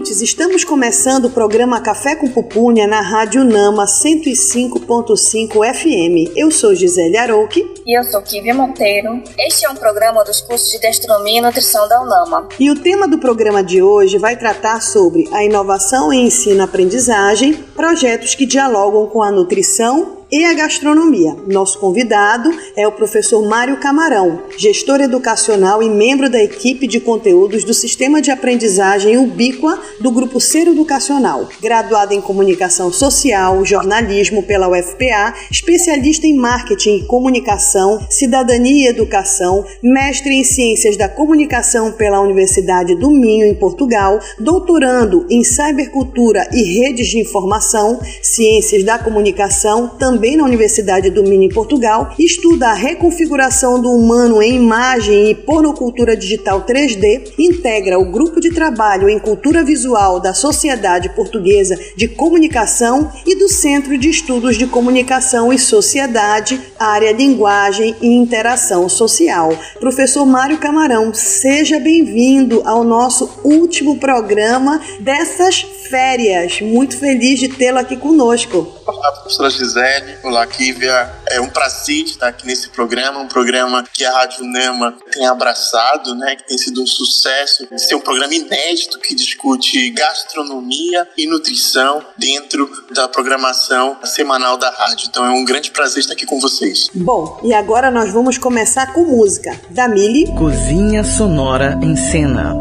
Ouvintes! Estamos começando o programa Café com Pupunha na Rádio Nama 105.5 FM. Eu sou Gisele Arouque. E eu sou Kívia Monteiro. Este é um programa dos cursos de Gastronomia e Nutrição da UNAMA. E o tema do programa de hoje vai tratar sobre a inovação em ensino-aprendizagem, projetos que dialogam com a nutrição e a gastronomia. Nosso convidado é o professor Mário Camarão, gestor educacional e membro da equipe de conteúdos do Sistema de Aprendizagem Ubíqua do Grupo Ser Educacional. Graduado em Comunicação Social, Jornalismo pela UFPA, especialista em Marketing e Comunicação, Cidadania e Educação, mestre em Ciências da Comunicação pela Universidade do Minho, em Portugal, doutorando em Cybercultura e Redes de Informação, Ciências da Comunicação, também também na Universidade do Minho, em Portugal, estuda a reconfiguração do humano em imagem e pornocultura digital 3D, integra o grupo de trabalho em cultura visual da Sociedade Portuguesa de Comunicação e do Centro de Estudos de Comunicação e Sociedade, área Linguagem e Interação Social. Professor Mário Camarão, seja bem-vindo ao nosso último programa dessas férias. Muito feliz de tê-lo aqui conosco. Olá, professora Gisele. Olá, Kívia. É um prazer estar aqui nesse programa, um programa que a Rádio Nema tem abraçado, né, que tem sido um sucesso. Esse é um programa inédito que discute gastronomia e nutrição dentro da programação semanal da rádio. Então é um grande prazer estar aqui com vocês. Bom, e agora nós vamos começar com música. Da Mili. Cozinha Sonora em Cena.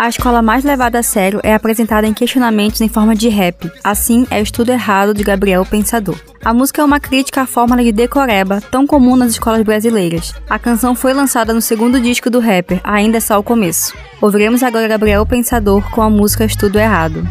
A escola mais levada a sério é apresentada em questionamentos em forma de rap. Assim é Estudo Errado de Gabriel Pensador. A música é uma crítica à fórmula de decoreba, tão comum nas escolas brasileiras. A canção foi lançada no segundo disco do rapper, ainda é só o começo. Ouviremos agora Gabriel Pensador com a música Estudo Errado.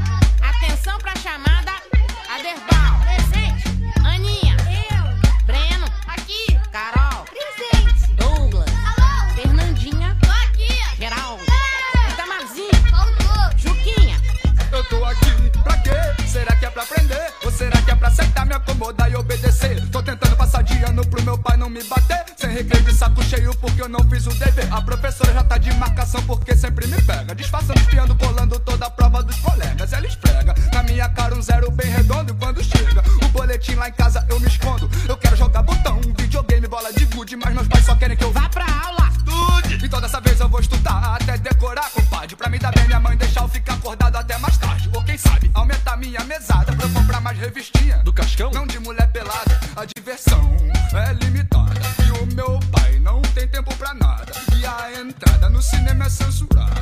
Acomodar e obedecer. Tô tentando me bater. Sem recreio de saco cheio porque eu não fiz o dever. A professora já tá de marcação porque sempre me pega. Disfarçando, espiando, colando toda a prova dos colegas. Ela esfrega na minha cara um zero bem redondo. E quando chega o boletim lá em casa eu me escondo. Eu quero jogar botão, videogame, bola de gude. Mas meus pais só querem que eu vá pra aula. Estude! Então dessa vez eu vou estudar até decorar, compadre. Pra me dar bem minha mãe deixar eu ficar acordado até mais tarde. Ou quem sabe aumentar minha mesada pra eu comprar mais revistinha. Do Cascão? Não de mulher pelada, a diversão é limitada. E o meu pai não tem tempo pra nada. E a entrada no cinema é censurada.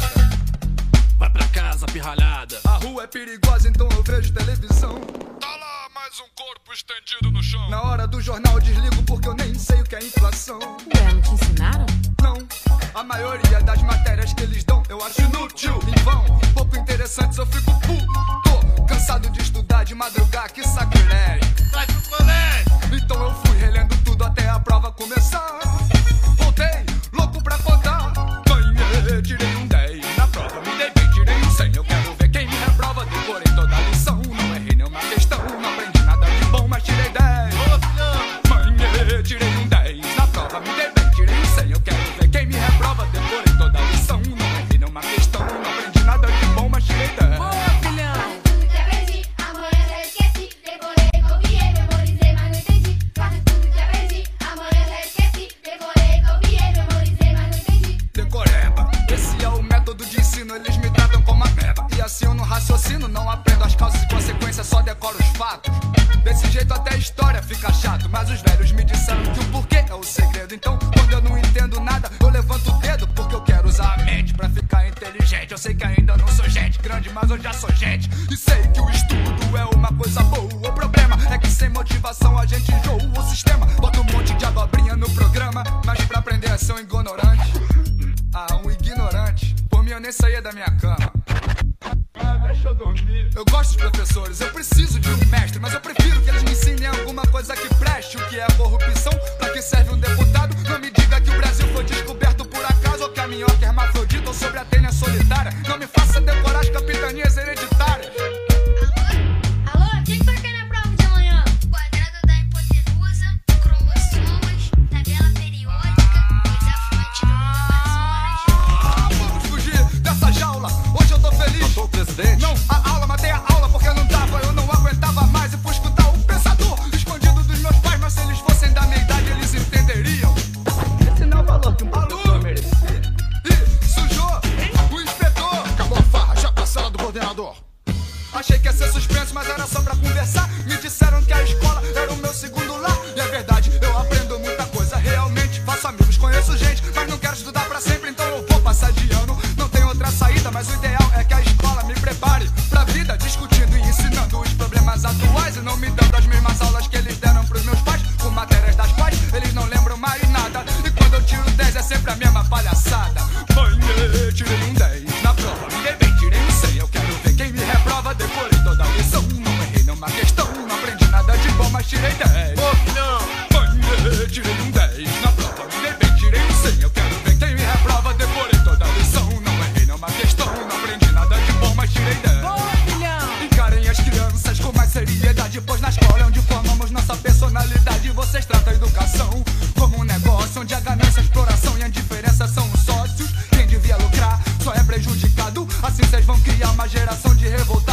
Vai pra casa, pirralhada. A rua é perigosa, então eu vejo televisão. Tá lá mais um corpo estendido no chão. Na hora do jornal eu desligo porque eu nem sei o que é inflação. Ué, não te ensinaram? Não, a maioria das matérias que eles dão eu acho inútil, em vão. Pouco interessantes eu fico puto. Cansado de estudar, de madrugar, que sacrilégio. Vai pro colégio. Então eu fui relendo tudo até a prova começar. Voltei, louco pra contar. professores. Eu preciso de um mestre, mas eu prefiro que eles me ensinem alguma coisa que preste. O que é corrupção? Pra que serve um deputado? Não me diga que o Brasil foi descoberto por acaso, ou que a minhoca é hermafrodita, ou sobre a tênia é solitária. Não me faça decorar as capitanias hereditárias. Geração de revoltados.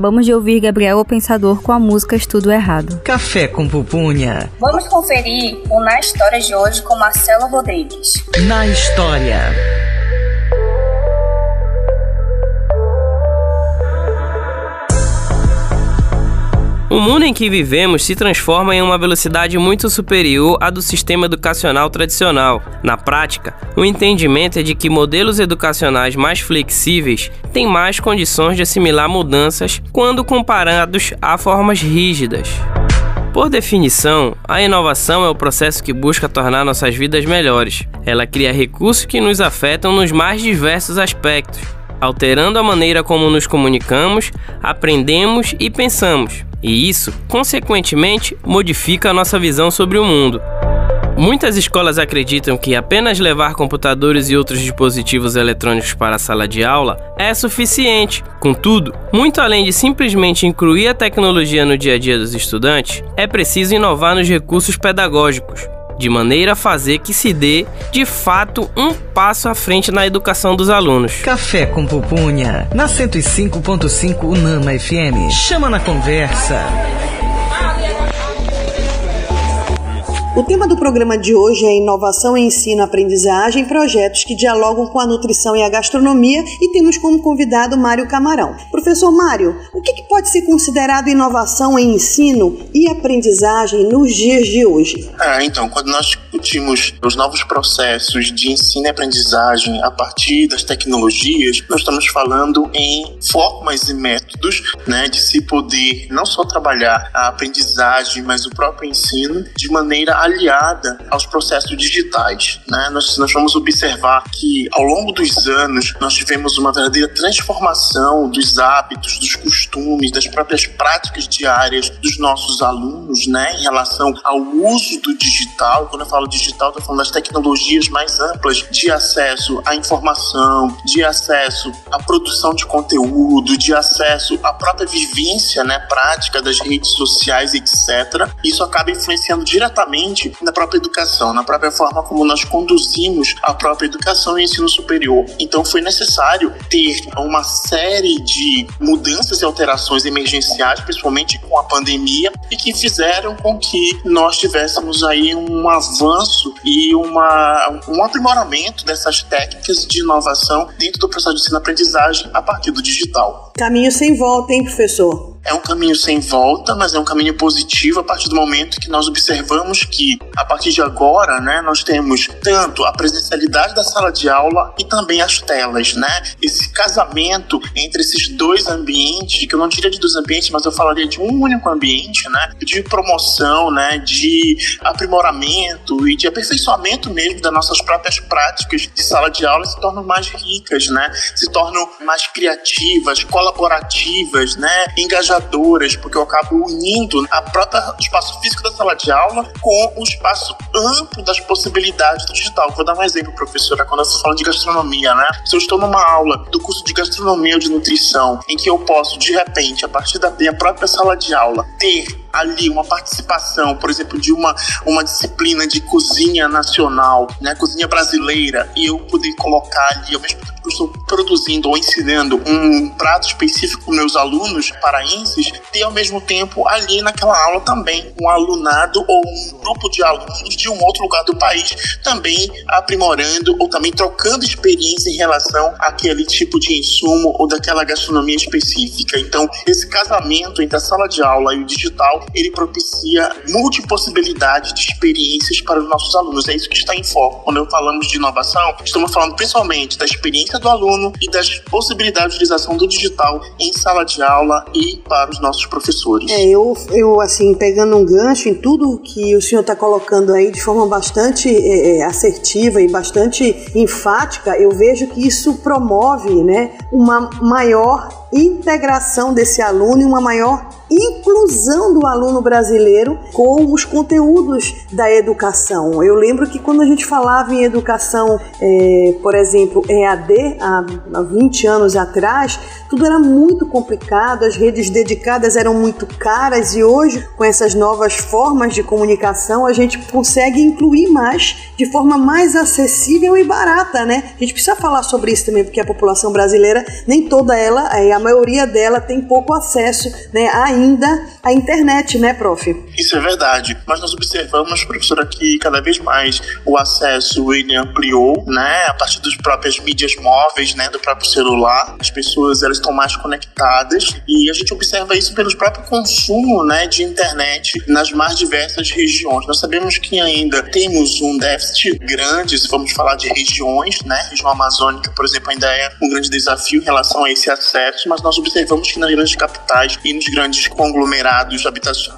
Acabamos de ouvir Gabriel o Pensador com a música Estudo Errado. Café com pupunha. Vamos conferir o Na História de hoje com Marcelo Rodrigues. Na história. O mundo em que vivemos se transforma em uma velocidade muito superior à do sistema educacional tradicional. Na prática, o entendimento é de que modelos educacionais mais flexíveis têm mais condições de assimilar mudanças quando comparados a formas rígidas. Por definição, a inovação é o processo que busca tornar nossas vidas melhores. Ela cria recursos que nos afetam nos mais diversos aspectos, alterando a maneira como nos comunicamos, aprendemos e pensamos. E isso, consequentemente, modifica a nossa visão sobre o mundo. Muitas escolas acreditam que apenas levar computadores e outros dispositivos eletrônicos para a sala de aula é suficiente. Contudo, muito além de simplesmente incluir a tecnologia no dia a dia dos estudantes, é preciso inovar nos recursos pedagógicos, de maneira a fazer que se dê, de fato, um passo à frente na educação dos alunos. Café com pupunha. Na 105.5 Unama FM. Chama na conversa. O tema do programa de hoje é inovação ensino, aprendizagem, projetos que dialogam com a nutrição e a gastronomia e temos como convidado Mário Camarão. Professor Mário, o que, que pode ser considerado inovação em ensino e aprendizagem nos dias de hoje? Ah, então, quando nós discutimos os novos processos de ensino e aprendizagem a partir das tecnologias, nós estamos falando em formas e métodos né, de se poder não só trabalhar a aprendizagem, mas o próprio ensino de maneira aliada aos processos digitais. Né? Nós, nós vamos observar que ao longo dos anos nós tivemos uma verdadeira transformação dos hábitos, dos costumes, das próprias práticas diárias dos nossos alunos né, em relação ao uso do digital. Quando eu falo digital, estou falando das tecnologias mais amplas de acesso à informação, de acesso à produção de conteúdo, de acesso à própria vivência né, prática das redes sociais, etc. Isso acaba influenciando diretamente na própria educação, na própria forma como nós conduzimos a própria educação e ensino superior. Então foi necessário ter uma série de mudanças e alterações emergenciais, principalmente com a pandemia, e que fizeram com que nós tivéssemos aí um avanço e uma, um aprimoramento dessas técnicas de inovação dentro do processo de ensino-aprendizagem a partir do digital. Caminho sem volta, hein, professor? É um caminho sem volta, mas é um caminho positivo a partir do momento que nós observamos que, a partir de agora, né, nós temos tanto a presencialidade da sala de aula e também as telas, né? Esse casamento entre esses dois ambientes, que eu não diria de dois ambientes, mas eu falaria de um único ambiente, né? De promoção, né? De aprimoramento e de aperfeiçoamento mesmo das nossas próprias práticas de sala de aula se tornam mais ricas, né? Se tornam mais criativas, colaborativas, né? Engajadoras, porque eu acabo unindo a própria espaço físico da sala de aula com o espaço amplo das possibilidades do digital. Vou dar um exemplo, professora, quando você fala de gastronomia, né? Se eu estou numa aula do curso de gastronomia ou de nutrição, em que eu posso, de repente, a partir da minha própria sala de aula, ter ali uma participação, por exemplo, de uma, uma disciplina de cozinha nacional, né, cozinha brasileira, e eu poder colocar ali, ao mesmo tempo que eu estou produzindo ou ensinando um prato específico para meus alunos paraenses, ter ao mesmo tempo ali naquela aula também um alunado ou um grupo de alunos de um outro lugar do país também aprimorando ou também trocando experiência em relação àquele tipo de insumo ou daquela gastronomia específica. Então, esse casamento entre a sala de aula e o digital ele propicia multipossibilidade de experiências para os nossos alunos. É isso que está em foco. Quando falamos de inovação, estamos falando principalmente da experiência do aluno e das possibilidades de utilização do digital em sala de aula e para os nossos professores. É, eu, eu assim, pegando um gancho em tudo que o senhor está colocando aí de forma bastante é, é, assertiva e bastante enfática, eu vejo que isso promove né, uma maior integração desse aluno e uma maior inclusão do aluno brasileiro com os conteúdos da educação. Eu lembro que quando a gente falava em educação, é, por exemplo, EAD, há, há 20 anos atrás, tudo era muito complicado, as redes dedicadas eram muito caras e hoje, com essas novas formas de comunicação, a gente consegue incluir mais de forma mais acessível e barata, né? A gente precisa falar sobre isso também, porque a população brasileira, nem toda ela, a maioria dela tem pouco acesso, né, ainda à internet, né, prof? Isso é verdade, mas nós observamos, professora, que cada vez mais o acesso ele ampliou, né, a partir das próprias mídias móveis, né, do próprio celular, as pessoas elas estão mais conectadas e a gente observa isso pelo próprio consumo, né, de internet nas mais diversas regiões. Nós sabemos que ainda temos um déficit grande, se vamos falar de regiões, né, região amazônica, por exemplo, ainda é um grande desafio em relação a esse acesso, mas nós observamos que nas grandes capitais e nos grandes conglomerados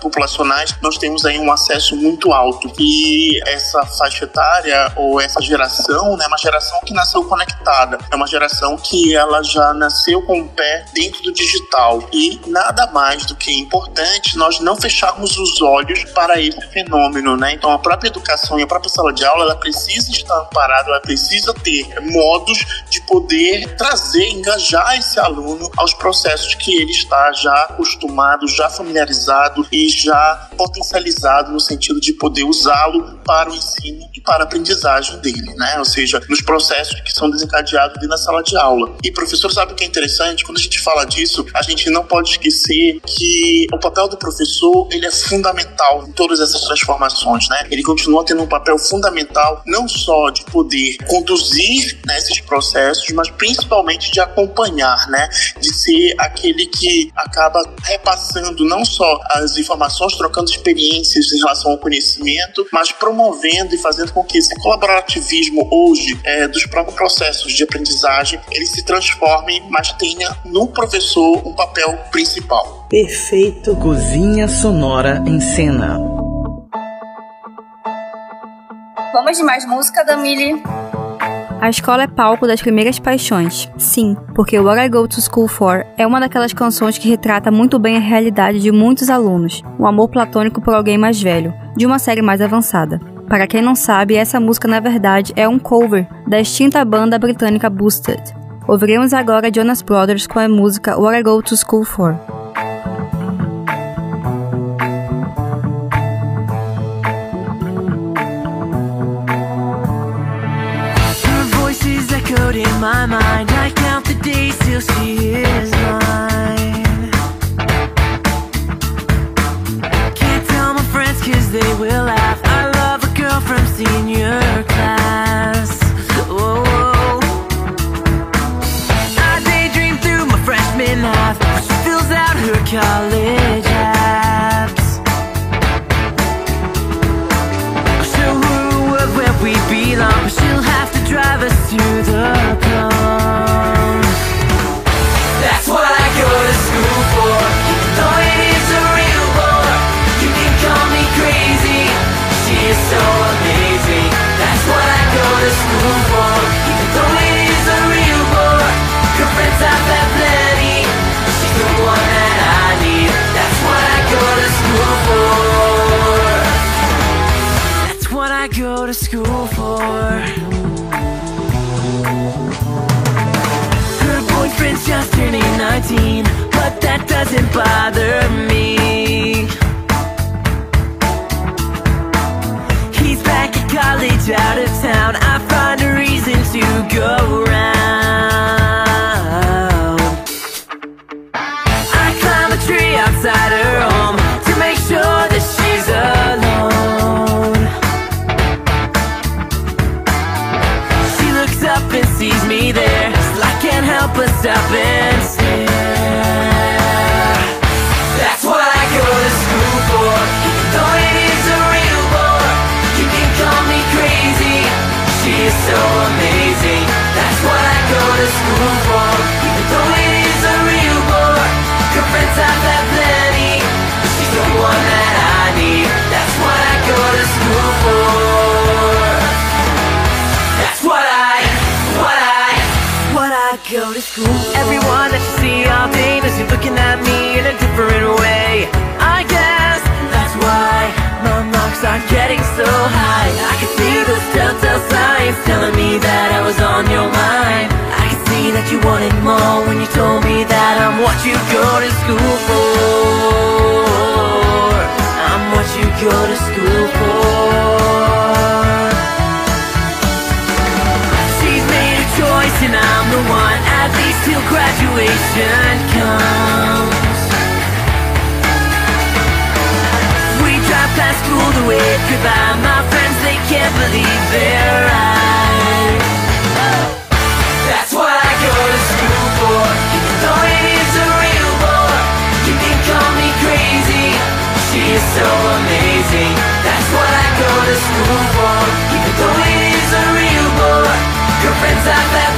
populacionais nós temos aí um acesso muito alto. E essa faixa etária ou essa geração, né, é uma geração que nasceu conectada, é uma geração que ela já nasceu com o pé dentro do digital. E nada mais do que importante nós não fecharmos os olhos para esse fenômeno, né? Então a própria educação e a própria sala de aula ela precisa estar amparada, ela precisa ter modos de poder trazer, engajar esse aluno aos processos que ele está já acostumado, já familiarizado e já potencializado no sentido de poder usá-lo para o ensino e para a aprendizagem dele, né? Ou seja, nos processos que são desencadeados dentro da sala de aula. E professor, sabe o que é interessante? Quando a gente fala disso, a gente não pode esquecer que o papel do professor ele é fundamental em todas essas transformações, né? Ele continua tendo um papel fundamental não só de poder conduzir né, esses processos, mas principalmente de acompanhar, né? De ser aquele que acaba repassando não só as informações, trocando experiências em relação ao conhecimento, mas promovendo e fazendo com que esse colaborativismo hoje é, dos próprios processos de aprendizagem ele se transforme, mas tenha no professor um papel principal. Perfeito. Cozinha Sonora em Cena. Vamos de mais música, Damile? A escola é palco das primeiras paixões. Sim, porque What I Go to School For é uma daquelas canções que retrata muito bem a realidade de muitos alunos, o amor platônico por alguém mais velho, de uma série mais avançada. Para quem não sabe, essa música na verdade é um cover da extinta banda britânica Boosted. Ouviremos agora Jonas Brothers com a música What I Go to School For. My mind. I count the days till she is call me you wanted more when you told me that I'm what you go to school for. I'm what you go to school for. She's made a choice and I'm the one At least till graduation comes We drive past school to wave goodbye My friends, they can't believe their eyes school for Even though it is a real bore Girlfriends I've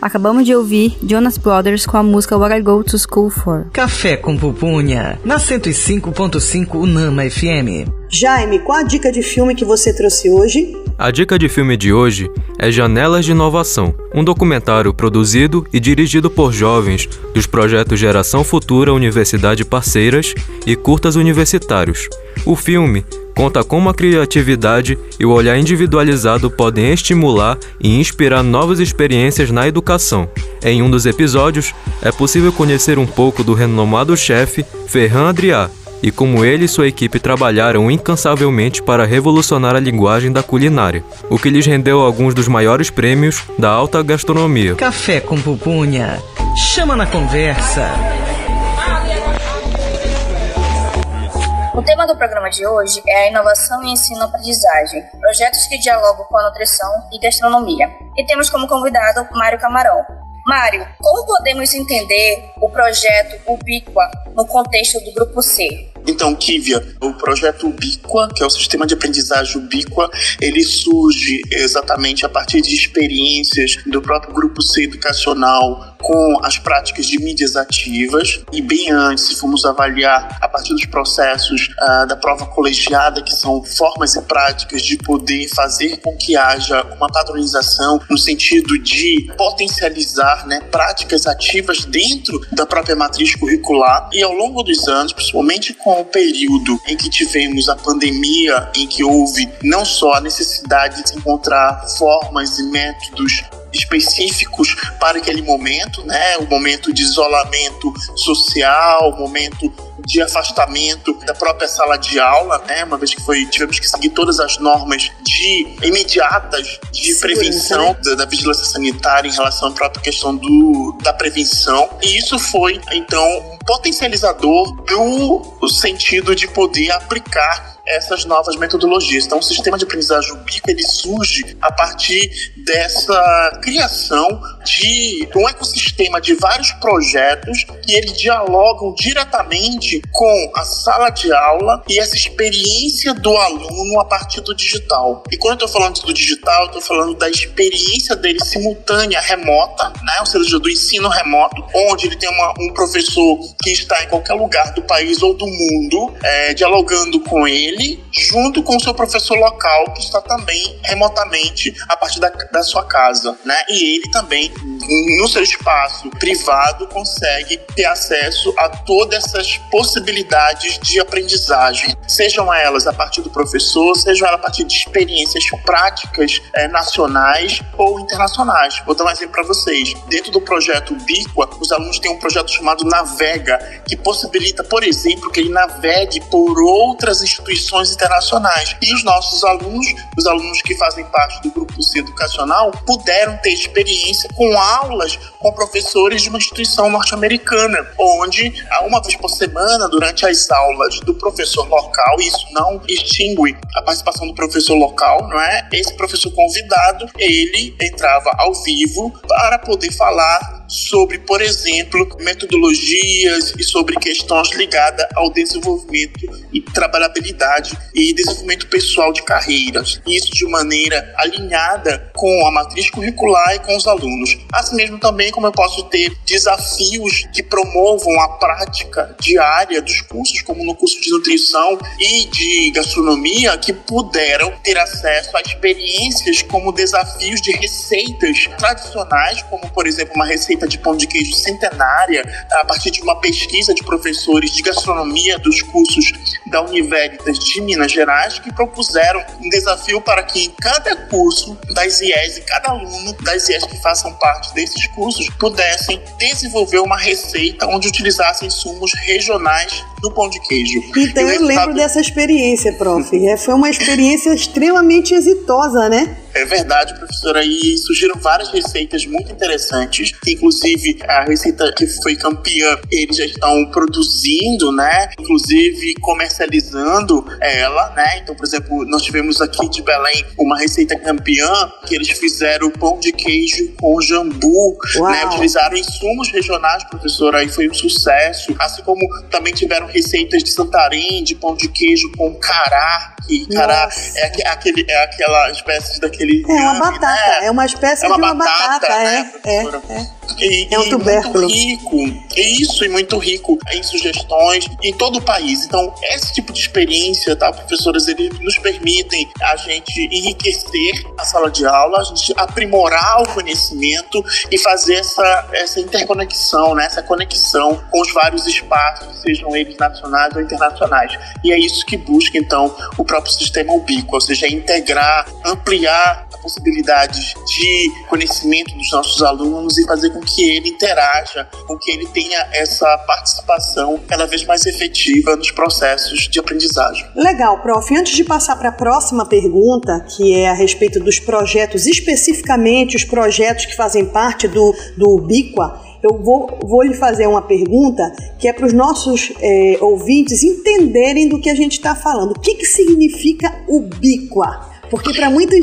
Acabamos de ouvir Jonas Brothers com a música What I Go to School For. Café com Pupunha, na 105.5 Unama FM. Jaime, qual a dica de filme que você trouxe hoje? A dica de filme de hoje é Janelas de Inovação, um documentário produzido e dirigido por jovens dos projetos Geração Futura Universidade Parceiras e Curtas Universitários. O filme conta como a criatividade e o olhar individualizado podem estimular e inspirar novas experiências na educação. Em um dos episódios, é possível conhecer um pouco do renomado chefe Ferran Adrià e como ele e sua equipe trabalharam incansavelmente para revolucionar a linguagem da culinária, o que lhes rendeu alguns dos maiores prêmios da alta gastronomia. Café com Pupunha, chama na conversa. O tema do programa de hoje é a inovação em ensino-aprendizagem, projetos que dialogam com a nutrição e gastronomia. E temos como convidado Mário Camarão. Mário, como podemos entender o projeto Ubiqua no contexto do Grupo C? Então, Kivia, o projeto Ubiqua, que é o sistema de aprendizagem Ubiqua, ele surge exatamente a partir de experiências do próprio grupo C educacional com as práticas de mídias ativas e bem antes, se formos avaliar a partir dos processos ah, da prova colegiada, que são formas e práticas de poder fazer com que haja uma padronização no sentido de potencializar né, práticas ativas dentro da própria matriz curricular. E ao longo dos anos, principalmente com o período em que tivemos a pandemia, em que houve não só a necessidade de encontrar formas e métodos específicos para aquele momento, né? O momento de isolamento social, o momento de afastamento da própria sala de aula, né? Uma vez que foi tivemos que seguir todas as normas de imediatas de prevenção né? da, da vigilância sanitária em relação à própria questão do, da prevenção. E isso foi então um potencializador do sentido de poder aplicar essas novas metodologias. Então, o sistema de aprendizagem Ubico ele surge a partir dessa criação de um ecossistema de vários projetos que eles dialogam diretamente com a sala de aula e essa experiência do aluno a partir do digital. E quando eu estou falando do digital, eu estou falando da experiência dele simultânea, remota, né? ou seja, do ensino remoto, onde ele tem uma- um professor que está em qualquer lugar do país ou do mundo, é, dialogando com ele, junto com o seu professor local, que está também remotamente a partir da, da sua casa. Né? E ele também, no seu espaço privado, consegue ter acesso a todas essas possibilidades de aprendizagem, sejam elas a partir do professor, sejam elas a partir de experiências práticas eh, nacionais ou internacionais. Vou dar um exemplo para vocês. Dentro do projeto Biqua, os alunos têm um projeto chamado Navega, que possibilita, por exemplo, que ele navegue por outras instituições internacionais. E os nossos alunos, os alunos que fazem parte do grupo C educacional, puderam ter experiência com aulas com professores de uma instituição norte-americana, onde uma vez por semana, durante as aulas do professor local, isso não extingue a participação do professor local, não é? Esse professor convidado, ele entrava ao vivo para poder falar sobre, por exemplo, metodologias e sobre questões ligadas ao desenvolvimento e trabalhabilidade e desenvolvimento pessoal de carreiras. Isso de maneira alinhada com a matriz curricular e com os alunos. Assim mesmo também como eu posso ter desafios que promovam a prática diária dos cursos, como no curso de nutrição e de gastronomia, que puderam ter acesso a experiências como desafios de receitas tradicionais, como por exemplo uma receita de pão de queijo centenária, a partir de uma pesquisa de professores de gastronomia dos cursos da Univeritas de Minas Gerais, que propuseram um desafio para que em cada curso das IES e cada aluno das IES que façam parte desses cursos pudessem desenvolver uma receita onde utilizassem insumos regionais do pão de queijo. Então eu lembro dessa experiência, prof. É, foi uma experiência extremamente exitosa, né? É verdade, professora. E surgiram várias receitas muito interessantes. Inclusive, a receita que foi campeã, eles já estão produzindo, né? Inclusive, comercializando ela, né? Então, por exemplo, nós tivemos aqui de Belém uma receita campeã que eles fizeram pão de queijo com jambu, Uau. né? Utilizaram insumos regionais, professora, e foi um sucesso. Assim como também tiveram receitas de Santarém, de pão de queijo com cará, que cará Nossa. é, aque- aquele, é aquela espécie daquele É uma inhame, batata, né? é uma espécie É uma de uma batata, batata, né, é, é, é. E, É um tubérculo. muito rico, isso, e muito rico em sugestões em todo o país. Então, esse tipo de experiência, tá, professoras, eles nos permitem a gente enriquecer a sala de aula, a gente aprimorar o conhecimento e fazer essa, essa interconexão, né, essa conexão com os vários espaços, sejam eles nacionais ou internacionais. E é isso que busca, então, o próprio sistema ubíquo, ou seja, integrar, ampliar possibilidades de conhecimento dos nossos alunos e fazer com que ele interaja, com que ele tenha essa participação cada vez mais efetiva nos processos de aprendizagem. Legal, prof. Antes de passar para a próxima pergunta, que é a respeito dos projetos, especificamente os projetos que fazem parte do, do Ubiqua, eu vou, vou lhe fazer uma pergunta que é para os nossos eh, ouvintes entenderem do que a gente está falando. O que, que significa Ubiqua? Porque para muita,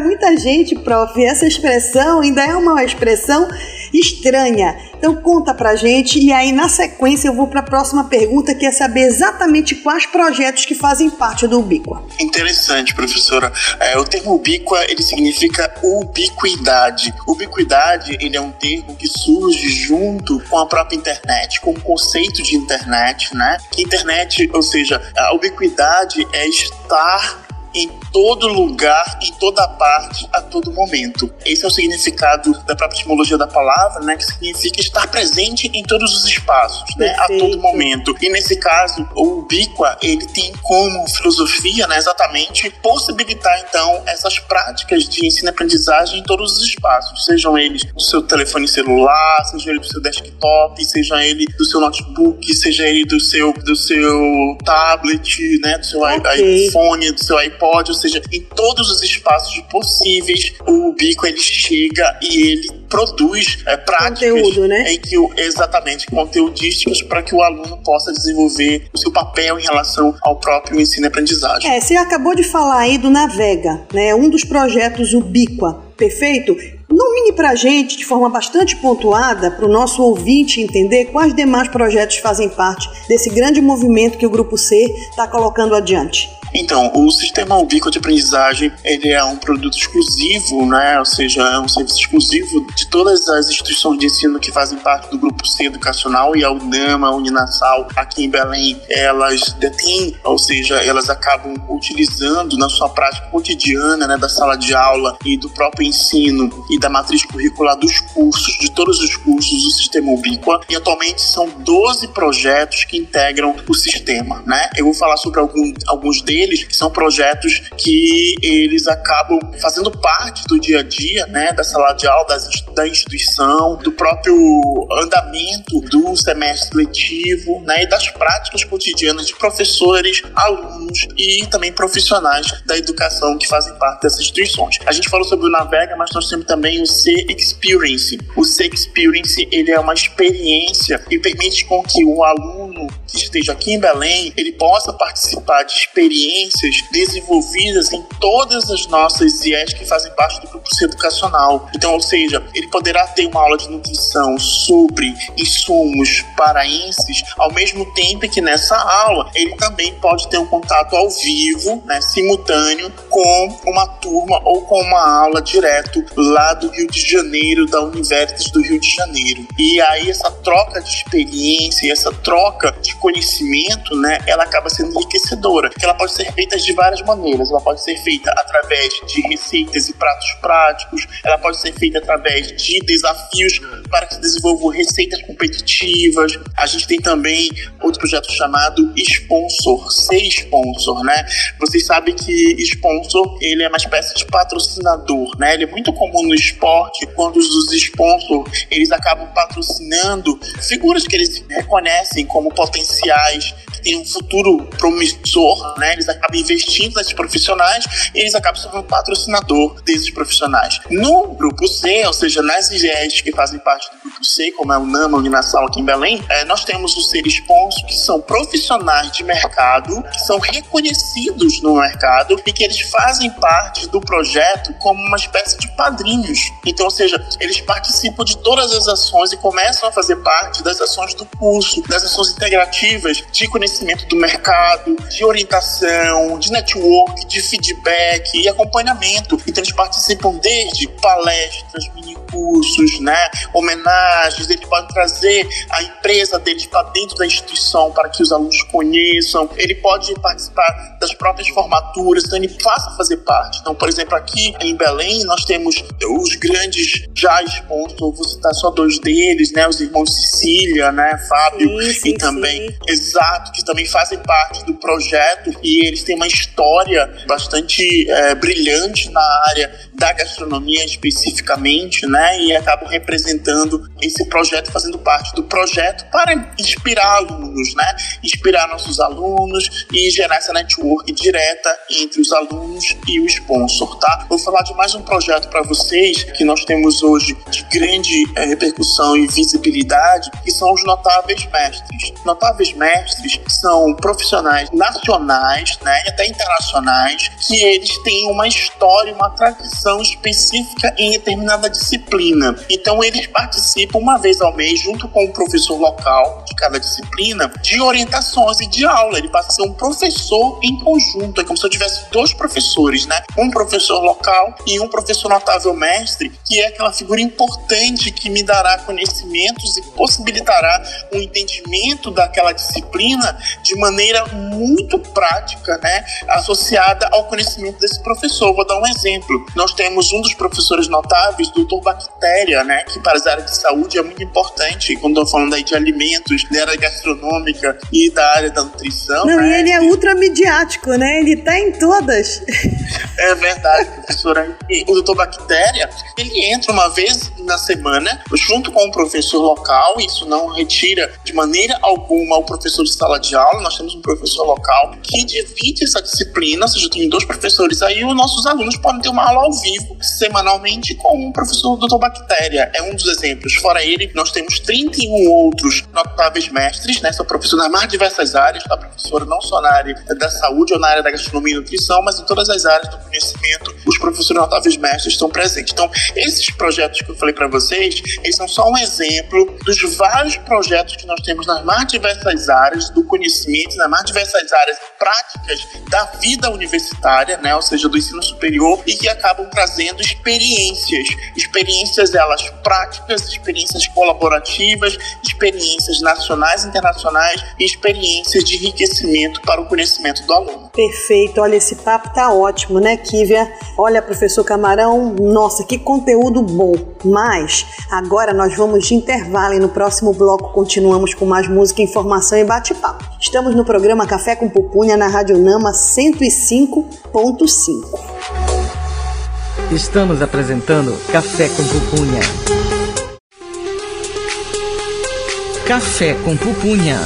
muita gente, prof, essa expressão ainda é uma expressão estranha. Então conta pra gente e aí na sequência eu vou para a próxima pergunta que é saber exatamente quais projetos que fazem parte do Ubiqua. Interessante, professora. É, o termo ubíqua, ele significa ubiquidade. Ubiquidade, ele é um termo que surge junto com a própria internet, com o conceito de internet, né? Internet, ou seja, a ubiquidade é estar em todo lugar, em toda parte, a todo momento. Esse é o significado da própria etimologia da palavra, né, que significa estar presente em todos os espaços, né, a Perfeito. todo momento. E nesse caso, o Ubiqua, ele tem como filosofia, né, exatamente possibilitar então essas práticas de ensino e aprendizagem em todos os espaços, sejam eles do seu telefone celular, seja ele do seu desktop, seja ele do seu notebook, seja ele do seu do seu tablet, né, do seu i- Ok. iPhone, do seu iPod, ou seja, em todos os espaços possíveis, o Ubiqua ele chega e ele produz é, práticas Conteúdo, né? em que o, exatamente conteudísticas para que o aluno possa desenvolver o seu papel em relação ao próprio ensino e aprendizagem. É, você acabou de falar aí do Navega, né? Um dos projetos Ubiqua, perfeito? Nomine pra gente de forma bastante pontuada, para o nosso ouvinte entender quais demais projetos fazem parte desse grande movimento que o Grupo C está colocando adiante. Então, o sistema Ubiqua de aprendizagem, ele é um produto exclusivo, né? Ou seja, é um serviço exclusivo de todas as instituições de ensino que fazem parte do grupo C educacional e a UNAMA, a Uninasal, aqui em Belém, elas detêm, ou seja, elas acabam utilizando na sua prática cotidiana, né, da sala de aula e do próprio ensino e da matriz curricular dos cursos, de todos os cursos do sistema Ubiqua. E atualmente são 12 projetos que integram o sistema, né? Eu vou falar sobre algum, alguns deles, que são projetos que eles acabam fazendo parte do dia a dia, né, da sala de aula, da instituição, do próprio andamento do semestre letivo, né, e das práticas cotidianas de professores, alunos e também profissionais da educação que fazem parte dessas instituições. A gente falou sobre o Navega, mas nós temos também o C Experience. O C Experience ele é uma experiência que permite com que o aluno que esteja aqui em Belém, ele possa participar de experiências desenvolvidas em todas as nossas IES que fazem parte do grupo C educacional. Então, ou seja, ele poderá ter uma aula de nutrição sobre insumos paraenses, ao mesmo tempo que nessa aula ele também pode ter um contato ao vivo, né, simultâneo, com uma turma ou com uma aula direto lá do Rio de Janeiro, da Universidade do Rio de Janeiro. E aí essa troca de experiência, essa troca de conhecimento, né, ela acaba sendo enriquecedora, que ela pode ser feita de várias maneiras. Ela pode ser feita através de receitas e pratos práticos, ela pode ser feita através de desafios para que se desenvolvam receitas competitivas. A gente tem também outro projeto chamado Sponsor, ser sponsor, né? Vocês sabem que sponsor, ele é uma espécie de patrocinador, né? Ele é muito comum no esporte, quando os sponsor, eles acabam patrocinando figuras que eles reconhecem como potenciais sociais têm um futuro promissor, né? Eles acabam investindo nesses profissionais e eles acabam sendo um patrocinador desses profissionais. No grupo C, ou seja, nas IGEs que fazem parte do grupo C, como é o NAMA, Uninasal aqui em Belém, é, nós temos os seres sponsors que são profissionais de mercado, que são reconhecidos no mercado e que eles fazem parte do projeto como uma espécie de padrinhos. Então, ou seja, eles participam de todas as ações e começam a fazer parte das ações do curso, das ações integrativas de conhecimento do mercado, de orientação, de network, de feedback e acompanhamento. Então eles participam desde palestras, mini cursos, né, homenagens, eles podem trazer a empresa deles para dentro da instituição para que os alunos conheçam, ele pode participar das próprias formaturas, então ele passa a fazer parte. Então, por exemplo, aqui em Belém nós temos os grandes já sponsors, vou citar só dois deles, né, os irmãos Cecília, né, Fábio Sim, sim, e também, sim. exato, que também fazem parte do projeto e eles têm uma história bastante eh, brilhante na área da gastronomia especificamente, né? E acabam representando esse projeto, fazendo parte do projeto para inspirar alunos, né? Inspirar nossos alunos e gerar essa network direta entre os alunos e o sponsor, tá? Vou falar de mais um projeto para vocês que nós temos hoje de grande eh, repercussão e visibilidade, que são os notáveis mestres. Notáveis mestres são profissionais nacionais, né, e até internacionais, que eles têm uma história, uma tradição específica em determinada disciplina. Então eles participam uma vez ao mês, junto com o professor local de cada disciplina, de orientações e de aula. Ele passa a ser um professor em conjunto. É como se eu tivesse dois professores, né? Um professor local e um professor notável mestre, que é aquela figura importante que me dará conhecimentos e possibilitará um entendimento daquela disciplina de maneira muito prática, né? Associada ao conhecimento desse professor. Vou dar um exemplo. Nós temos um dos professores notáveis, doutor Bactéria, né? Que para as áreas de saúde é muito importante quando estou falando aí de alimentos, da área gastronômica e da área da nutrição. Não, né? e ele é ultra midiático, né? Ele tá em todas. É verdade, professora. E o doutor Bactéria, ele entra uma vez na semana, junto com o professor local, isso não retira de maneira alguma o professor de sala de aula, nós temos um professor local que divide essa disciplina, ou seja, tem dois professores aí, os nossos alunos podem ter uma aula ao vivo, semanalmente, com o professor doutor Bactéria. É um dos exemplos. Fora ele, nós temos 31 outros notáveis mestres, né? São professores nas mais diversas áreas, tá? Professora não só na área da saúde ou na área da gastronomia e nutrição, mas em todas as áreas do conhecimento, os professores notáveis mestres estão presentes. Então, esses projetos que eu falei para vocês, eles são só um exemplo dos vários projetos que nós temos nas mais diversas áreas do conhecimento, nas mais diversas áreas práticas da vida universitária, né? Ou seja, do ensino superior e que acabam trazendo experiências, experiências elas práticas, experiências colaborativas, experiências nacionais internacionais e experiências de enriquecimento para o conhecimento do aluno. Perfeito, olha, esse papo tá ótimo, né, Kívia? Olha, professor Camarão, nossa, que conteúdo bom. Mas agora nós vamos de intervalo e no próximo bloco continuamos com mais música, informação e bate-papo. Estamos no programa Café com Pupunha na Rádio Nama 105.5. Estamos apresentando Café com Pupunha. Café com Pupunha.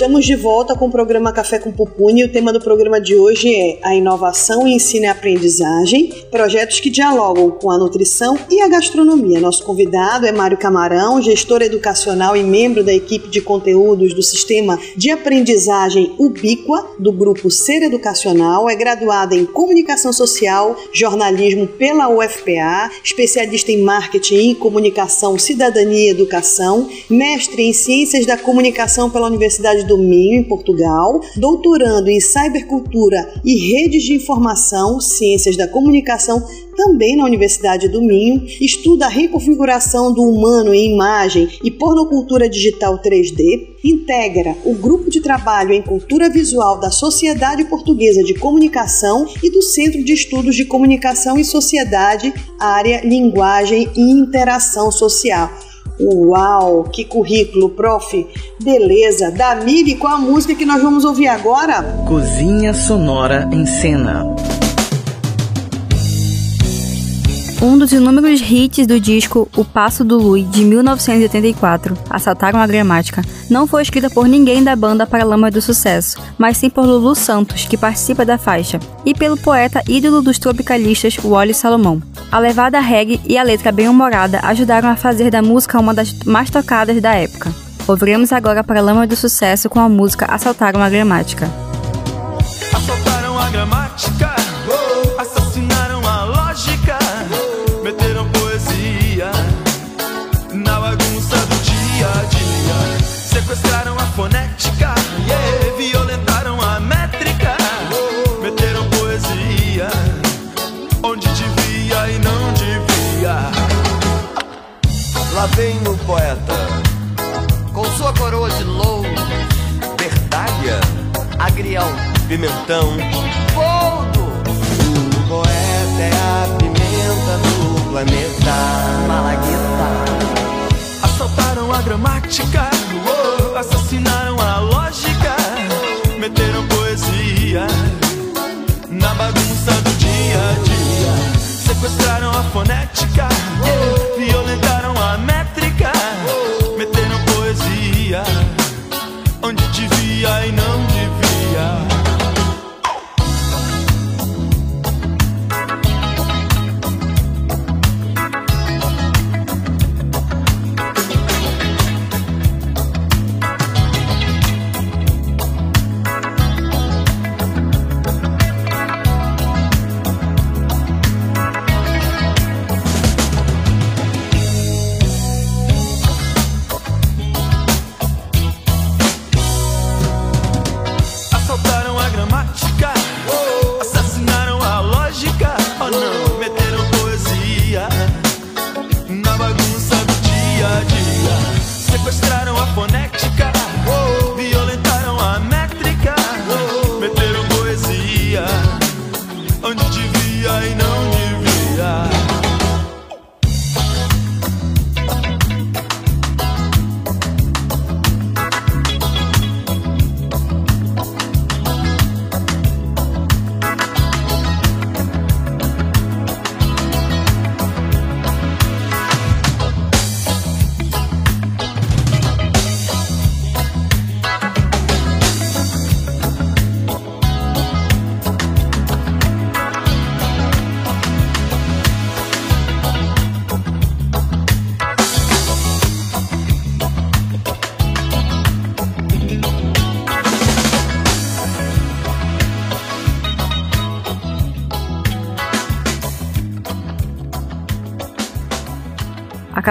Estamos de volta com o programa Café com Pupunha e o tema do programa de hoje é a inovação em ensino e aprendizagem, projetos que dialogam com a nutrição e a gastronomia. Nosso convidado é Mário Camarão, gestor educacional e membro da equipe de conteúdos do Sistema de Aprendizagem Ubíqua, do Grupo Ser Educacional, é graduado em Comunicação Social, Jornalismo pela UFPA, especialista em Marketing e Comunicação, Cidadania e Educação, mestre em Ciências da Comunicação pela Universidade do Minho, em Portugal, doutorando em Cybercultura e Redes de Informação, Ciências da Comunicação também na Universidade do Minho, estuda a reconfiguração do humano em imagem e pornocultura digital 3D, integra o grupo de trabalho em cultura visual da Sociedade Portuguesa de Comunicação e do Centro de Estudos de Comunicação e Sociedade, área Linguagem e Interação Social. Uau, que currículo, prof. Beleza, Damile, qual a música que nós vamos ouvir agora? Cozinha Sonora em Cena. Um dos inúmeros hits do disco O Passo do Lui, de 1984, Assaltaram a Gramática, não foi escrita por ninguém da banda Paralamas do Sucesso, mas sim por Lulu Santos, que participa da faixa, e pelo poeta ídolo dos tropicalistas Wally Salomão. A levada reggae e a letra bem-humorada ajudaram a fazer da música uma das mais tocadas da época. Ouviremos agora Paralamas do Sucesso com a música Assaltaram a Gramática. Assaltaram a gramática,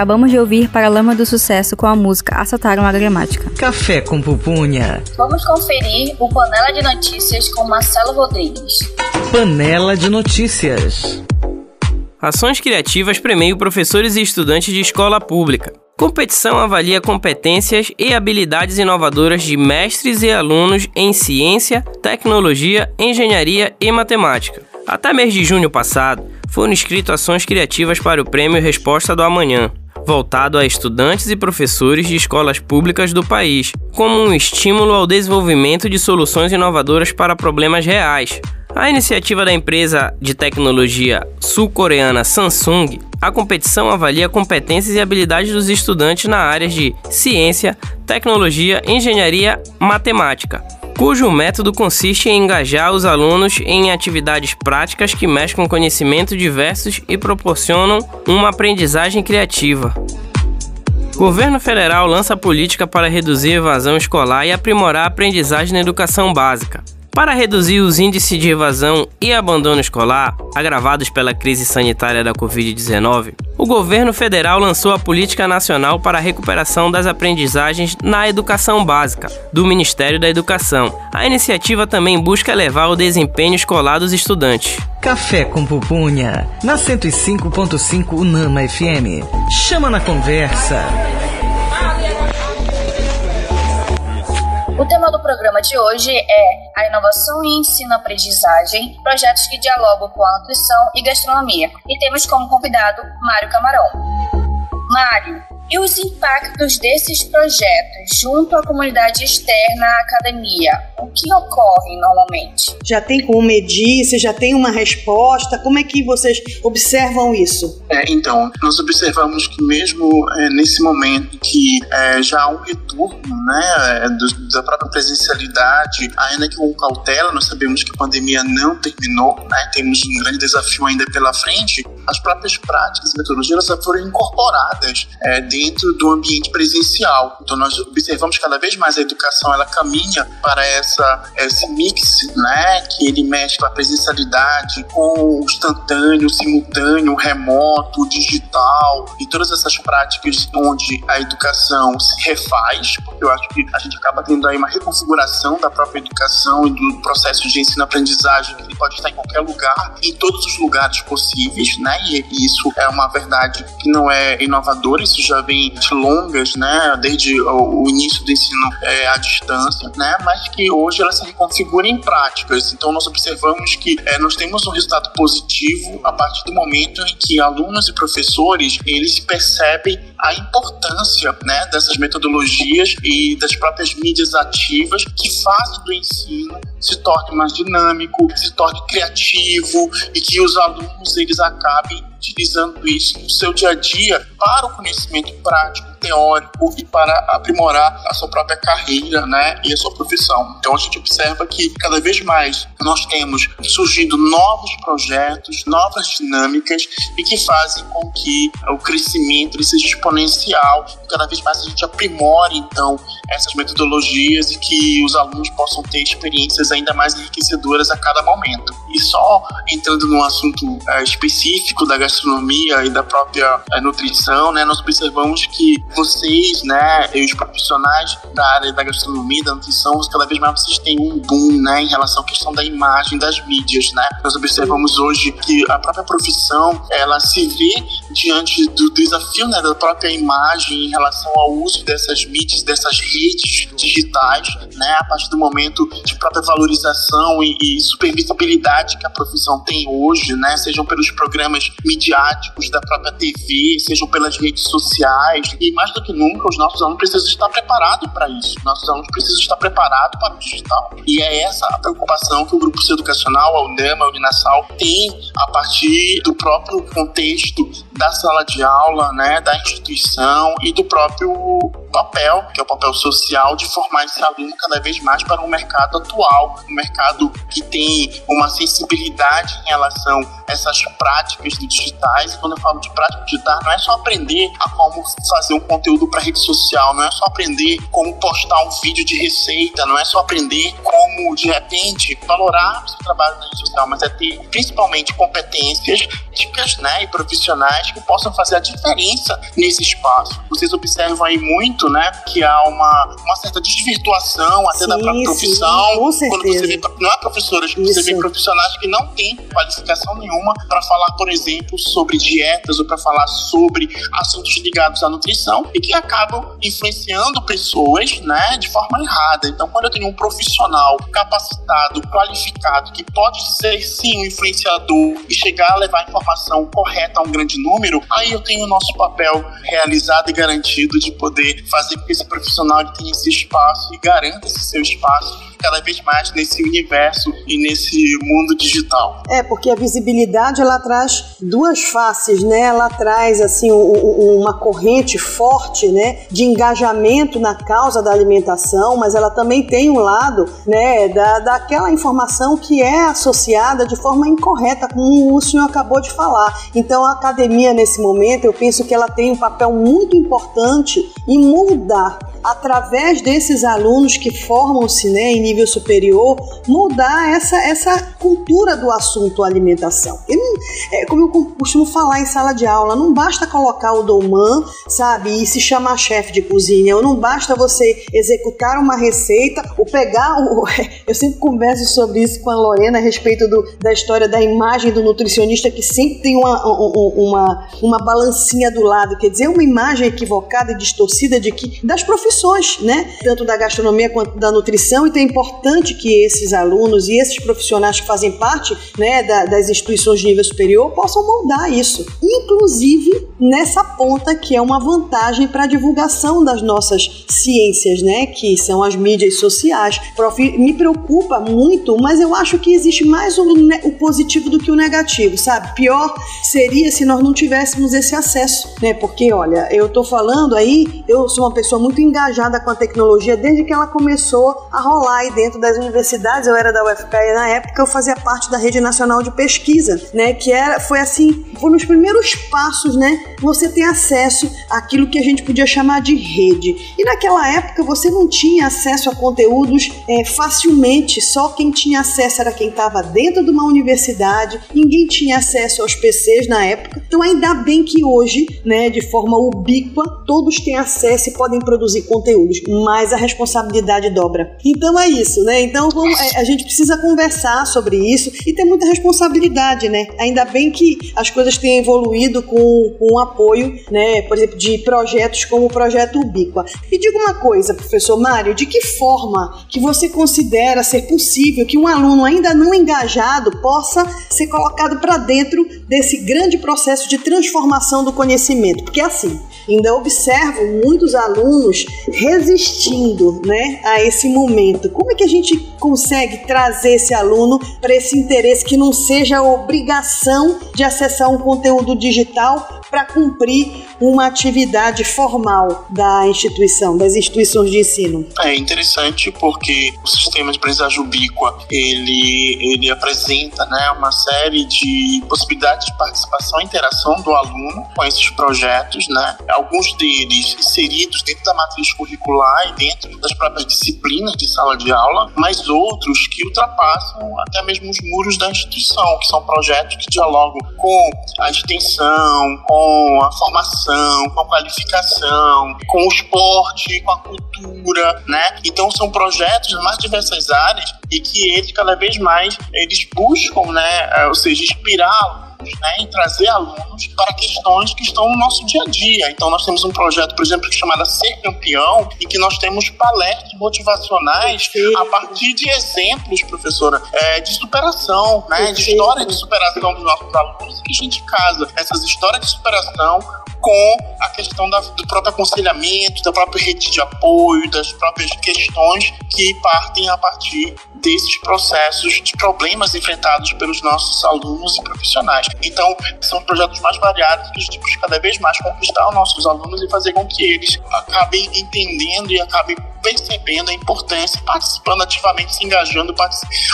Acabamos de ouvir Paralama do Sucesso com a música Assaltaram a Gramática. Café com pupunha. Vamos conferir o Panela de Notícias com Marcelo Rodrigues. Panela de notícias. Ações criativas premiam professores e estudantes de escola pública. Competição avalia competências e habilidades inovadoras de mestres e alunos em ciência, tecnologia, engenharia e matemática. Até mês de junho passado, foram inscritas ações criativas para o Prêmio Resposta do Amanhã, voltado a estudantes e professores de escolas públicas do país, como um estímulo ao desenvolvimento de soluções inovadoras para problemas reais. A iniciativa da empresa de tecnologia sul-coreana Samsung A competição avalia competências e habilidades dos estudantes na área de ciência, tecnologia, engenharia, matemática, cujo método consiste em engajar os alunos em atividades práticas que mesclam conhecimentos diversos e proporcionam uma aprendizagem criativa. Governo federal lança política para reduzir a evasão escolar e aprimorar a aprendizagem na educação básica. Para reduzir os índices de evasão e abandono escolar, agravados pela crise sanitária da Covid-19, o governo federal lançou a Política Nacional para a Recuperação das Aprendizagens na Educação Básica, do Ministério da Educação. A iniciativa também busca elevar o desempenho escolar dos estudantes. Café com Pupunha, na 105.5 Unama FM. Chama na conversa. O tema do programa de hoje é a inovação em ensino-aprendizagem, projetos que dialogam com a nutrição e gastronomia. E temos como convidado Mário Camarão. Mário, e os impactos desses projetos junto à comunidade externa à academia? O que ocorre normalmente? Já tem como medir? Você já tem uma resposta? Como é que vocês observam isso? É, então, nós observamos que mesmo é, nesse momento que é, já há um retorno né, do, da própria presencialidade, ainda que com cautela, nós sabemos que a pandemia não terminou, né, temos um grande desafio ainda pela frente, as próprias práticas e metodologias já foram incorporadas é, dentro do ambiente presencial. Então nós observamos cada vez mais a educação ela caminha para essa esse mix, né, que ele mescla a presencialidade com o instantâneo, o simultâneo, o remoto, o digital e todas essas práticas onde a educação se refaz, porque eu acho que a gente acaba tendo aí uma reconfiguração da própria educação e do processo de ensino-aprendizagem que pode estar em qualquer lugar, em todos os lugares possíveis, né? E isso é uma verdade que não é inovadora, isso já longas, né? Desde o início do ensino é, à distância, né? Mas que hoje ela se reconfigura em práticas. Então nós observamos que é, nós temos um resultado positivo a partir do momento em que alunos e professores eles percebem a importância né, dessas metodologias e das próprias mídias ativas que fazem do ensino se torne mais dinâmico, se torne criativo e que os alunos eles acabem utilizando isso no seu dia a dia para o conhecimento prático, teórico e para aprimorar a sua própria carreira, né, e a sua profissão. Então a gente observa que cada vez mais nós temos surgindo novos projetos, novas dinâmicas e que fazem com que o crescimento seja exponencial. Cada vez mais a gente aprimore então essas metodologias e que os alunos possam ter experiências ainda mais enriquecedoras a cada momento. E só entrando num assunto é, específico da gastronomia e da própria é, nutrição, né, nós observamos que vocês, né, e os profissionais da área da gastronomia, da nutrição, cada vez mais vocês têm um boom, né, em relação à questão da imagem das mídias, né. Nós observamos hoje que a própria profissão, ela se vê diante do desafio, né, da própria imagem em relação ao uso dessas mídias, dessas redes digitais, né, a partir do momento de própria valorização e, e supervisibilidade que a profissão tem hoje, né, sejam pelos programas midiáticos da própria TV, sejam pelas redes sociais e mais do que nunca os nossos alunos precisam estar preparados para isso. Nossos alunos precisam estar preparados para o digital. E é essa a preocupação que o grupo educacional, a UNAMA, a Uninasal tem a partir do próprio contexto da sala de aula, né, da instituição e do próprio papel, que é o papel social, de formar esse aluno cada vez mais para um mercado atual, um mercado que tem uma sensibilidade em relação a essas práticas digitais. E quando eu falo de prática digital, não é só aprender a como fazer um conteúdo para rede social, não é só aprender como postar um vídeo de receita, não é só aprender como, de repente, valorar o seu trabalho na rede social, mas é ter principalmente competências práticas né, e profissionais que possam fazer a diferença nesse espaço. Vocês observam aí muito né, que há uma, uma certa desvirtuação até Sim, da própria sim, profissão. com Quando você vê, não é professores, você vê profissionais que não têm qualificação nenhuma para falar, por exemplo, sobre dietas ou para falar sobre assuntos ligados à nutrição e que acabam influenciando pessoas né, de forma errada. Então, quando eu tenho um profissional capacitado, qualificado, que pode ser sim um influenciador e chegar a levar a informação correta a um grande número, aí eu tenho o nosso papel realizado e garantido de poder fazer com que esse profissional tenha esse espaço e garanta esse seu espaço cada vez mais nesse universo e nesse mundo digital. É, porque a visibilidade ela traz duas faces, né? Ela traz assim um- um- uma corrente forte, né, de engajamento na causa da alimentação, mas ela também tem um lado, né, da, daquela informação que é associada de forma incorreta, como o senhor acabou de falar. Então a academia nesse momento, eu penso que ela tem um papel muito importante em moldar através desses alunos que formam-se né, nível superior, mudar essa, essa cultura do assunto alimentação. E é, como eu costumo falar em sala de aula, não basta colocar o dolman, sabe, e se chamar chefe de cozinha, ou não basta você executar uma receita ou pegar o. Eu sempre converso sobre isso com a Lorena a respeito do, da história da imagem do nutricionista que sempre tem uma, um- um- uma, uma balancinha do lado, quer dizer, uma imagem equivocada e distorcida de que das profissões, né? Tanto da gastronomia quanto da nutrição, então é importante que esses alunos e esses profissionais que fazem parte né, da- das instituições de nível superior possam moldar isso. Inclusive nessa ponta que é uma vantagem para a divulgação das nossas ciências, né? Que são as mídias sociais. Prof, me preocupa muito, mas eu acho que existe mais o, ne- o positivo do que o negativo, sabe? Pior seria se nós não tivéssemos esse acesso, né? Porque, olha, eu tô falando aí, eu sou uma pessoa muito engajada com a tecnologia desde que ela começou a rolar aí dentro das universidades. Eu era da UFPE na época, eu fazia parte da Rede Nacional de Pesquisa, né? Que era, foi assim, foi nos primeiros passos, né? Você tem acesso àquilo que a gente podia chamar de rede. E naquela época você não tinha acesso a conteúdos é, facilmente, só quem tinha acesso era quem estava dentro de uma universidade, ninguém tinha acesso aos PCs na época. Então, ainda bem que hoje, né, de forma ubíqua, todos têm acesso e podem produzir conteúdos, mas a responsabilidade dobra. Então é isso, né? Então vamos- é, a gente precisa conversar sobre isso e ter muita responsabilidade, né? Ainda bem que as coisas têm evoluído com, com o apoio, né, por exemplo, de projetos como o projeto Ubíqua. E diga uma coisa, professor Mário, de que forma que você considera ser possível que um aluno ainda não engajado possa ser colocado para dentro desse grande processo de transformação do conhecimento? Porque assim, ainda observo muitos alunos resistindo, né, a esse momento. Como é que a gente consegue trazer esse aluno para esse interesse que não seja a obrigação de acessar um conteúdo digital para cumprir uma atividade formal da instituição, das instituições de ensino? É interessante porque o sistema de aprendizagem ubíqua ele, ele apresenta né, uma série de possibilidades de participação e interação do aluno com esses projetos, né? alguns deles inseridos dentro da matriz curricular e dentro das próprias disciplinas de sala de aula, mas outros que ultrapassam até mesmo os muros da instituição, que são projetos que dialogam com a extensão, com a formação, com a qualificação, com o esporte, com a cultura, né? Então são projetos nas mais diversas áreas e que eles cada vez mais eles buscam, né? Ou seja, inspirar alunos, né, em trazer alunos para questões que estão no nosso dia a dia. Então nós temos um projeto, por exemplo, chamado Ser Campeão, em que nós temos palestras motivacionais a partir de exemplos, professora, eh, de superação, né, de história de superação dos nossos alunos, e que a gente casa essas histórias de superação com a questão da, do próprio aconselhamento, da própria rede de apoio, das próprias questões que partem a partir desses processos de problemas enfrentados pelos nossos alunos e profissionais. Então, são projetos mais variados que a gente busca cada vez mais conquistar os nossos alunos e fazer com que eles acabem entendendo e acabem percebendo a importância, participando ativamente, se engajando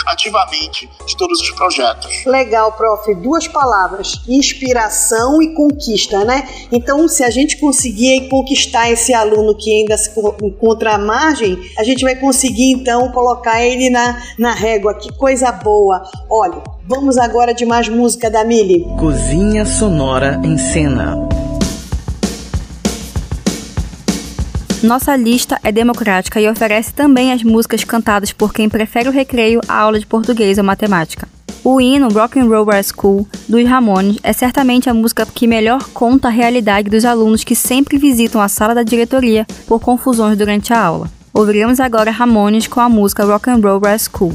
ativamente de todos os projetos. Legal, prof. Duas palavras: inspiração e conquista, né? Então, se a gente conseguir conquistar esse aluno que ainda se co- encontra à margem, a gente vai conseguir então colocar ele na, na régua. Que coisa boa! Olha, vamos agora de mais música da Mili. Cozinha Sonora em Cena. Nossa lista é democrática e oferece também as músicas cantadas por quem prefere o recreio à aula de português ou matemática. O hino Rock and Roll Bar School dos Ramones é certamente a música que melhor conta a realidade dos alunos que sempre visitam a sala da diretoria por confusões durante a aula. Ouviremos agora Ramones com a música Rock and Roll Bar School.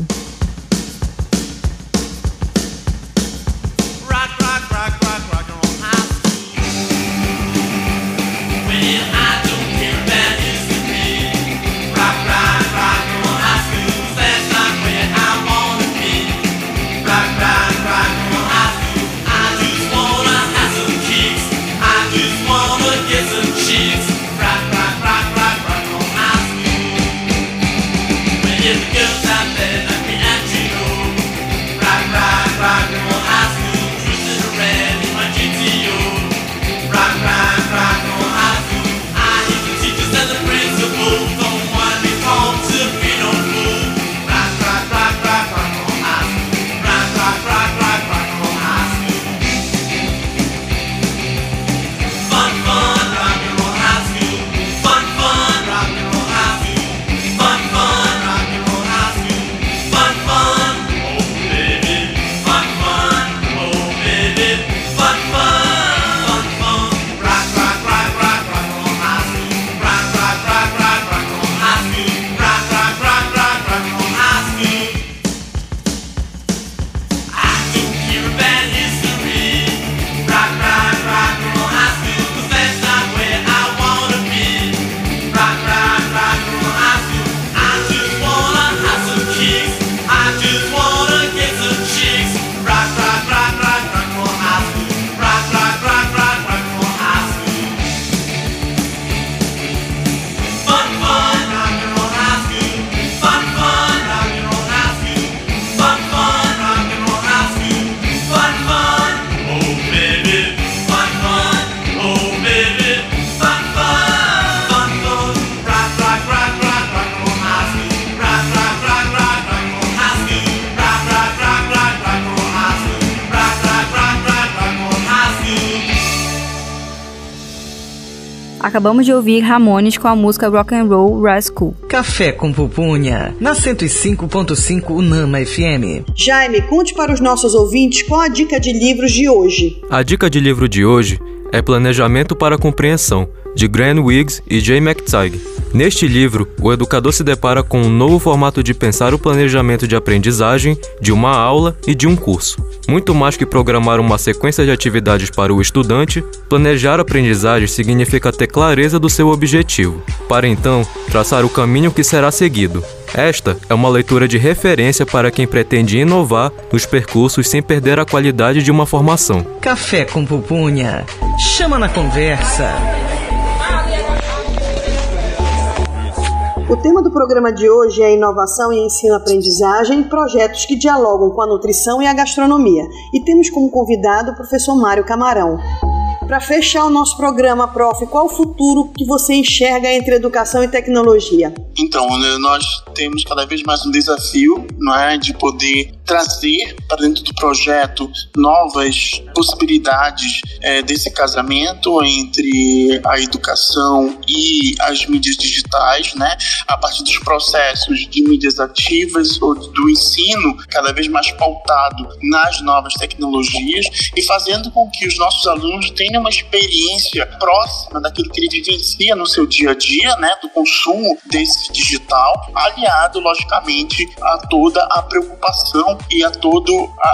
Acabamos de ouvir Ramones com a música Rock and Roll Rise School. Café com Pupunha, na 105.5 Unama FM. Jaime, conte para os nossos ouvintes qual a dica de livros de hoje. A dica de livro de hoje é Planejamento para a Compreensão, de Graham Wiggs e Jay McTighe. Neste livro, o educador se depara com um novo formato de pensar o planejamento de aprendizagem de uma aula e de um curso. Muito mais que programar uma sequência de atividades para o estudante, planejar aprendizagem significa ter clareza do seu objetivo, para então traçar o caminho que será seguido. Esta é uma leitura de referência para quem pretende inovar nos percursos sem perder a qualidade de uma formação. Café com Pupunha, chama na conversa. O tema do programa de hoje é inovação em ensino-aprendizagem, projetos que dialogam com a nutrição e a gastronomia. E temos como convidado o professor Mário Camarão. Para fechar o nosso programa, prof, qual o futuro que você enxerga entre educação e tecnologia? Então, né, nós temos cada vez mais um desafio, não é, de poder trazer para dentro do projeto novas possibilidades é, desse casamento entre a educação e as mídias digitais, né, a partir dos processos de mídias ativas ou do ensino cada vez mais pautado nas novas tecnologias e fazendo com que os nossos alunos tenham uma experiência próxima daquilo que ele vivencia no seu dia a dia, né, do consumo desse digital, aliado logicamente a toda a preocupação e a todas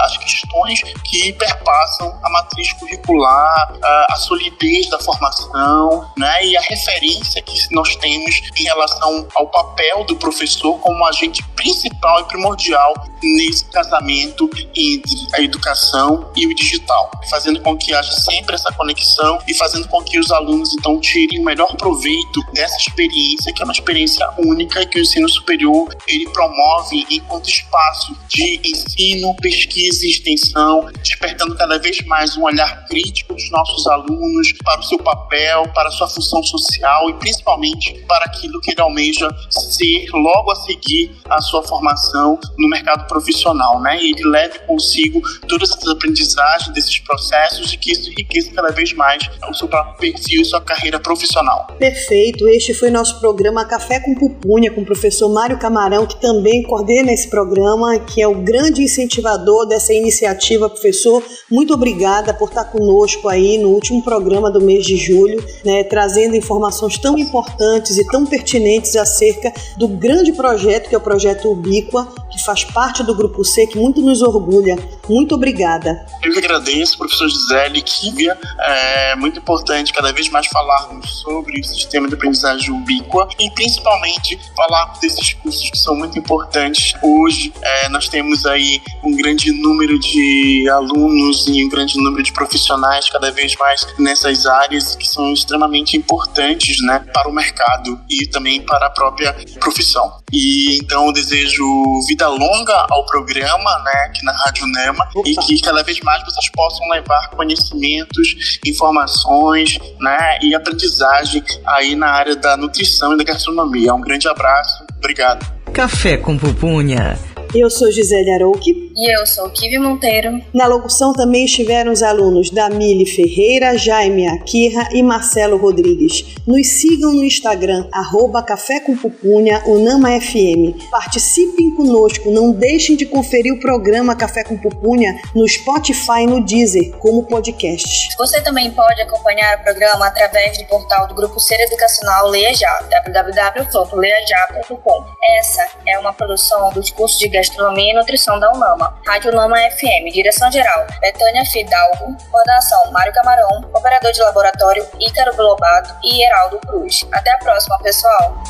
as questões que perpassam a matriz curricular, a, a solidez da formação, né, e a referência que nós temos em relação ao papel do professor como agente principal e primordial nesse casamento entre a educação e o digital, fazendo com que haja sempre essa conexão e fazendo com que os alunos então tirem o melhor proveito dessa experiência, que é uma experiência única que o ensino superior ele promove enquanto espaço de ensino, pesquisa e extensão, despertando cada vez mais um olhar crítico dos nossos alunos para o seu papel, para a sua função social e principalmente para aquilo que ele almeja ser logo a seguir a sua formação no mercado profissional, né? E ele leve consigo todas essas aprendizagens desses processos e que isso enriqueça cada vez mais o seu próprio perfil e sua carreira profissional. Perfeito, este foi nosso programa Café com Pupunha com o professor Mário Camarão, que também coordena esse programa, que é o grande incentivador dessa iniciativa. Professor, muito obrigada por estar conosco aí no último programa do mês de julho, né, trazendo informações tão importantes e tão pertinentes acerca do grande projeto que é o projeto Ubíqua, que faz parte do Grupo C, que muito nos orgulha. Muito obrigada. Eu que agradeço, professor Gisele Kívia. É muito importante cada vez mais falarmos sobre o sistema de aprendizagem ubíqua e principalmente falar desses cursos que são muito importantes. Hoje é, nós temos aí um grande número de alunos e um grande número de profissionais cada vez mais nessas áreas que são extremamente importantes né, para o mercado e também para a própria profissão. E então eu desejo vida longa ao programa, né, aqui na Rádio Nema, e que cada vez mais vocês possam levar conhecimentos, informações, né, e aprendizagem aí na área da nutrição e da gastronomia. Um grande abraço, obrigado. Café com Pupunha. Eu sou Gisele Arouque. E eu sou Kivi Monteiro. Na locução também estiveram os alunos Damile Ferreira, Jaime Akira e Marcelo Rodrigues. Nos sigam no Instagram, arroba Café com Pupunha, Unama FM. Participem conosco, não deixem de conferir o programa Café com Pupunha no Spotify e no Deezer, como podcast. Você também pode acompanhar o programa através do portal do Grupo Ser Educacional Leia Já, www.leiajá.com. Essa é uma produção dos cursos de Gastronomia e Nutrição da UNAMA. Rádio UNAMA FM, direção-geral, Betânia Fidalgo, coordenação Mário Camarão, operador de laboratório Ícaro Globado e Heraldo Cruz. Até a próxima, pessoal!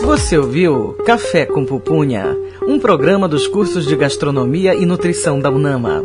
Você ouviu Café com Pupunha, um programa dos cursos de Gastronomia e Nutrição da UNAMA.